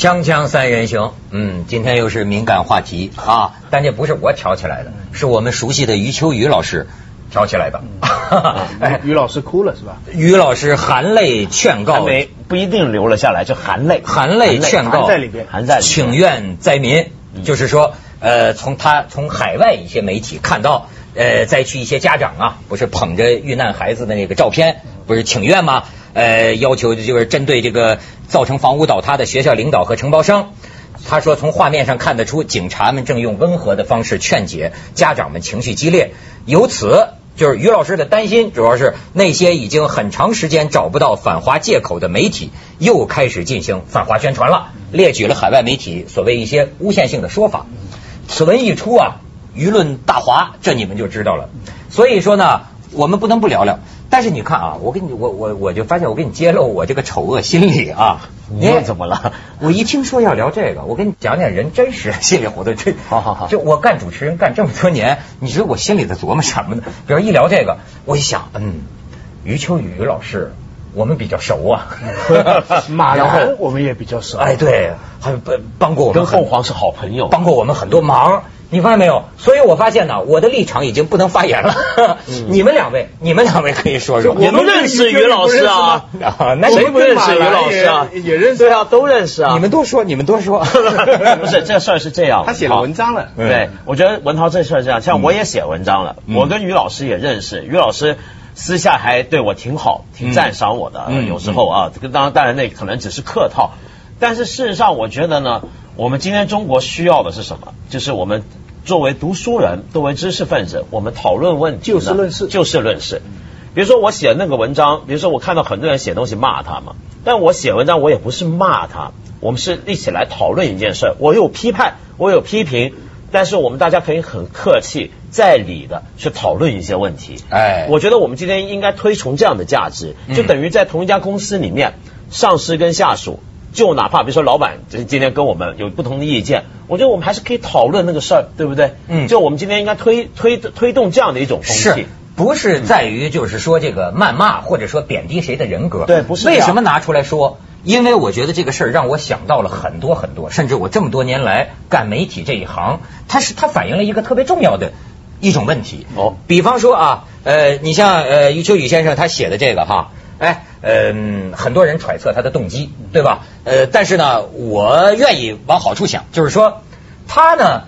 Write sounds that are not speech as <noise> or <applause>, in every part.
锵锵三人行，嗯，今天又是敏感话题。啊，但这不是我挑起来的，是我们熟悉的余秋雨老师挑起来的。<laughs> 哎，于老师哭了是吧？于老师含泪劝告，没不一定流了下来，就含泪，含泪劝告。在里边，含在请愿灾民，就是说，呃，从他从海外一些媒体看到，呃，灾区一些家长啊，不是捧着遇难孩子的那个照片，不是请愿吗？呃，要求就是针对这个造成房屋倒塌的学校领导和承包商。他说，从画面上看得出，警察们正用温和的方式劝解家长们，情绪激烈。由此，就是于老师的担心，主要是那些已经很长时间找不到反华借口的媒体，又开始进行反华宣传了，列举了海外媒体所谓一些诬陷性的说法。此文一出啊，舆论大哗，这你们就知道了。所以说呢，我们不能不聊聊。但是你看啊，我给你，我我我就发现，我给你揭露我这个丑恶心理啊。你又怎么了？我一听说要聊这个，我跟你讲讲人真实心理活动。这好好好，就我干主持人干这么多年，你知道我心里在琢磨什么呢？比如一聊这个，我一想，嗯，余秋雨老师，我们比较熟啊。<laughs> <laughs> 马然我们也比较熟。哎，对，还帮帮过我们，跟凤凰是好朋友，帮过我们很多忙。你发现没有？所以我发现呢，我的立场已经不能发言了。<laughs> 你们两位，你们两位可以说说。我们认识于老师啊，<laughs> 那谁不认识于老师啊？也认识，对啊，都认识啊。你们多说，你们多说。<laughs> 不是这事儿是这样，他写了文章了。对，我觉得文涛这事儿这样，像我也写文章了，我跟于老师也认识，于老师私下还对我挺好，挺赞赏我的。有时候啊，这个当然当然那可能只是客套，但是事实上我觉得呢，我们今天中国需要的是什么？就是我们。作为读书人，作为知识分子，我们讨论问题，就事论事，就事论事。比如说我写那个文章，比如说我看到很多人写东西骂他嘛，但我写文章我也不是骂他，我们是一起来讨论一件事。我有批判，我有批评，但是我们大家可以很客气、在理的去讨论一些问题。哎，我觉得我们今天应该推崇这样的价值，就等于在同一家公司里面，上司跟下属。就哪怕比如说老板今今天跟我们有不同的意见，我觉得我们还是可以讨论那个事儿，对不对？嗯，就我们今天应该推推推动这样的一种风气，不是在于就是说这个谩骂或者说贬低谁的人格，对，不是为什么拿出来说？因为我觉得这个事儿让我想到了很多很多，甚至我这么多年来干媒体这一行，它是它反映了一个特别重要的一种问题。哦，比方说啊，呃，你像呃余秋雨先生他写的这个哈。哎，嗯，很多人揣测他的动机，对吧？呃，但是呢，我愿意往好处想，就是说他呢，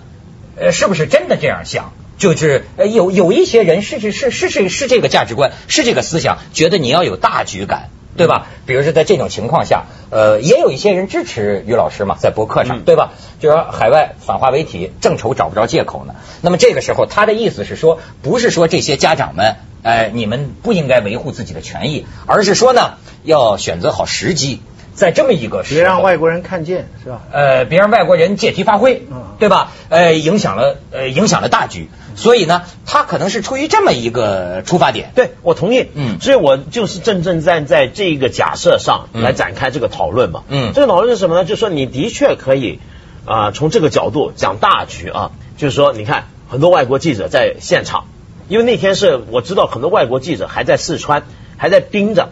呃，是不是真的这样想？就是呃有有一些人是是是是是是这个价值观，是这个思想，觉得你要有大局感，对吧？比如说在这种情况下，呃，也有一些人支持于老师嘛，在博客上，对吧？就说海外反华媒体正愁找不着借口呢。那么这个时候，他的意思是说，不是说这些家长们。哎，你们不应该维护自己的权益，而是说呢，要选择好时机，在这么一个别让外国人看见，是吧？呃，别让外国人借题发挥，对吧？呃，影响了呃影响了大局，所以呢，他可能是出于这么一个出发点。对，我同意。嗯，所以我就是正正站在这个假设上来展开这个讨论嘛。嗯，这个讨论是什么呢？就是说你的确可以啊，从这个角度讲大局啊，就是说，你看很多外国记者在现场。因为那天是我知道很多外国记者还在四川，还在盯着。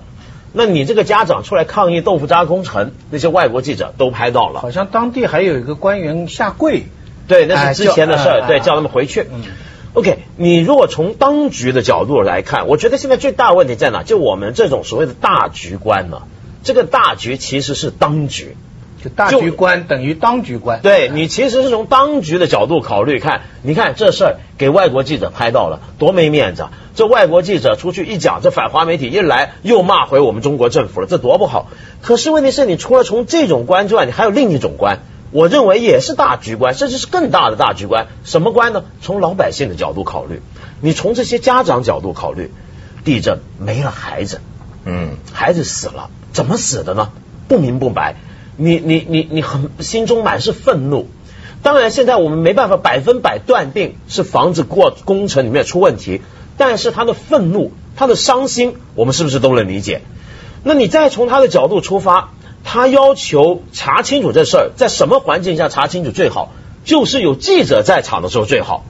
那你这个家长出来抗议豆腐渣工程，那些外国记者都拍到了。好像当地还有一个官员下跪。对，那是之前的事儿。对，叫他们回去。嗯 OK，你如果从当局的角度来看，我觉得现在最大问题在哪？就我们这种所谓的大局观呢？这个大局其实是当局。就大局观等于当局观，对你其实是从当局的角度考虑，看，你看这事儿给外国记者拍到了，多没面子！这外国记者出去一讲，这反华媒体一来又骂回我们中国政府了，这多不好。可是问题是你除了从这种观之外，你还有另一种观，<laughs> 我认为也是大局观，甚至是更大的大局观。什么观呢？从老百姓的角度考虑，你从这些家长角度考虑，地震没了孩子，嗯，孩子死了，怎么死的呢？不明不白。你你你你很心中满是愤怒，当然现在我们没办法百分百断定是房子过工程里面出问题，但是他的愤怒，他的伤心，我们是不是都能理解？那你再从他的角度出发，他要求查清楚这事儿，在什么环境下查清楚最好？就是有记者在场的时候最好，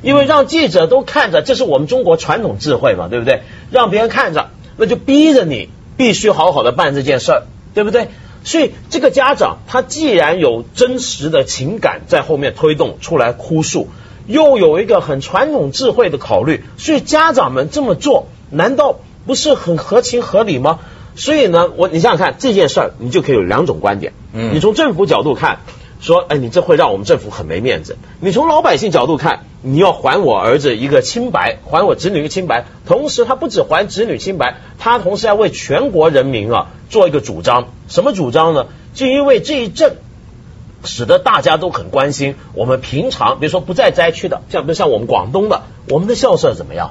因为让记者都看着，这是我们中国传统智慧嘛，对不对？让别人看着，那就逼着你必须好好的办这件事儿，对不对？所以这个家长他既然有真实的情感在后面推动出来哭诉，又有一个很传统智慧的考虑，所以家长们这么做，难道不是很合情合理吗？所以呢，我你想想看这件事儿，你就可以有两种观点。嗯，你从政府角度看，说，哎，你这会让我们政府很没面子；你从老百姓角度看，你要还我儿子一个清白，还我子女一个清白。同时，他不止还子女清白，他同时要为全国人民啊做一个主张。什么主张呢？就因为这一阵，使得大家都很关心我们平常，比如说不在灾区的，像比如像我们广东的，我们的校舍怎么样？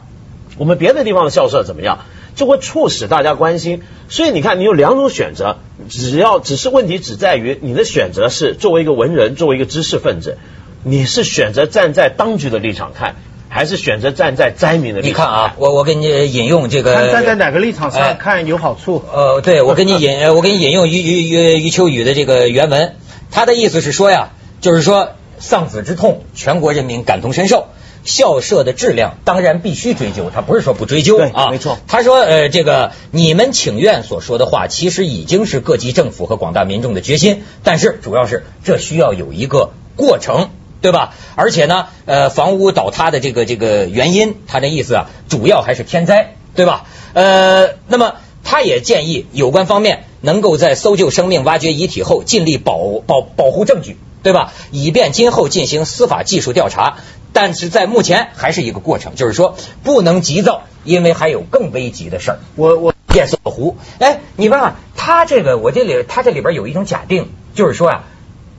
我们别的地方的校舍怎么样？就会促使大家关心，所以你看，你有两种选择，只要只是问题只在于你的选择是作为一个文人，作为一个知识分子，你是选择站在当局的立场看，还是选择站在灾民的立场？你看啊，我我给你引用这个，站在哪个立场上看有好处？呃，对，我给你引，<laughs> 我给你引用余余余余秋雨的这个原文，他的意思是说呀，就是说丧子之痛，全国人民感同身受。校舍的质量当然必须追究，他不是说不追究啊，没错。他说，呃，这个你们请愿所说的话，其实已经是各级政府和广大民众的决心，但是主要是这需要有一个过程，对吧？而且呢，呃，房屋倒塌的这个这个原因，他的意思啊，主要还是天灾，对吧？呃，那么他也建议有关方面能够在搜救生命、挖掘遗体后，尽力保保保护证据，对吧？以便今后进行司法技术调查。但是在目前还是一个过程，就是说不能急躁，因为还有更危急的事儿。我我变色湖，哎，你看他这个，我这里他这里边有一种假定，就是说啊，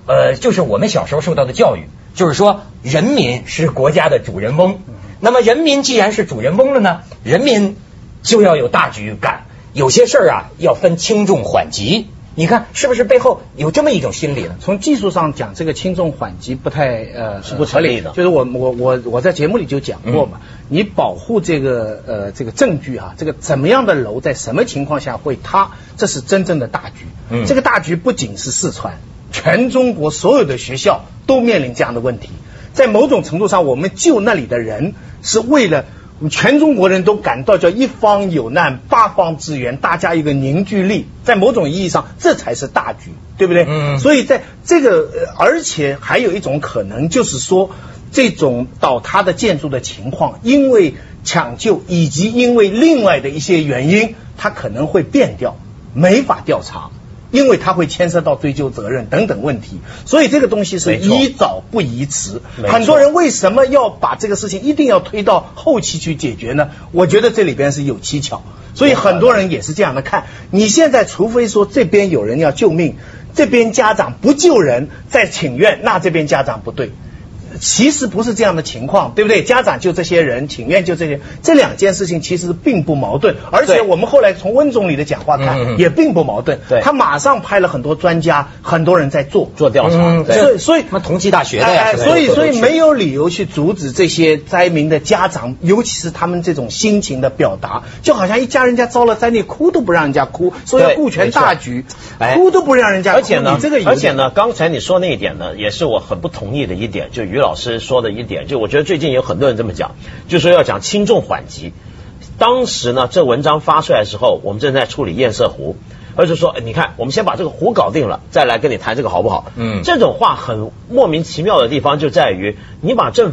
呃，就是我们小时候受到的教育，就是说人民是国家的主人翁。那么人民既然是主人翁了呢，人民就要有大局感，有些事儿啊要分轻重缓急。你看是不是背后有这么一种心理呢？从技术上讲，这个轻重缓急不太呃是不合理的。就是我我我我在节目里就讲过嘛，你保护这个呃这个证据啊，这个怎么样的楼在什么情况下会塌，这是真正的大局。嗯，这个大局不仅是四川，全中国所有的学校都面临这样的问题。在某种程度上，我们救那里的人是为了。全中国人都感到叫一方有难八方支援，大家一个凝聚力，在某种意义上这才是大局，对不对？嗯。所以在这个，而且还有一种可能，就是说这种倒塌的建筑的情况，因为抢救以及因为另外的一些原因，它可能会变掉，没法调查。因为它会牵涉到追究责任等等问题，所以这个东西是宜早不宜迟。很多人为什么要把这个事情一定要推到后期去解决呢？我觉得这里边是有蹊跷，所以很多人也是这样的看。你现在除非说这边有人要救命，这边家长不救人，再请愿，那这边家长不对。其实不是这样的情况，对不对？家长就这些人，请愿就这些，这两件事情其实并不矛盾。而且我们后来从温总理的讲话看，也并不矛盾。他马上派了很多专家，很多人在做做调查。所以，所以，那同济大学的呀，所以，所以没有理由去阻止这些灾民的家长，尤其是他们这种心情的表达，就好像一家人家遭了灾，你哭都不让人家哭，说要顾全大局，哭都不让人家。而且呢，而且呢，刚才你说那一点呢，也是我很不同意的一点，就于。老师说的一点，就我觉得最近有很多人这么讲，就说要讲轻重缓急。当时呢，这文章发出来的时候，我们正在处理堰塞湖，而是说，你看，我们先把这个湖搞定了，再来跟你谈这个好不好？嗯，这种话很莫名其妙的地方就在于，你把政府。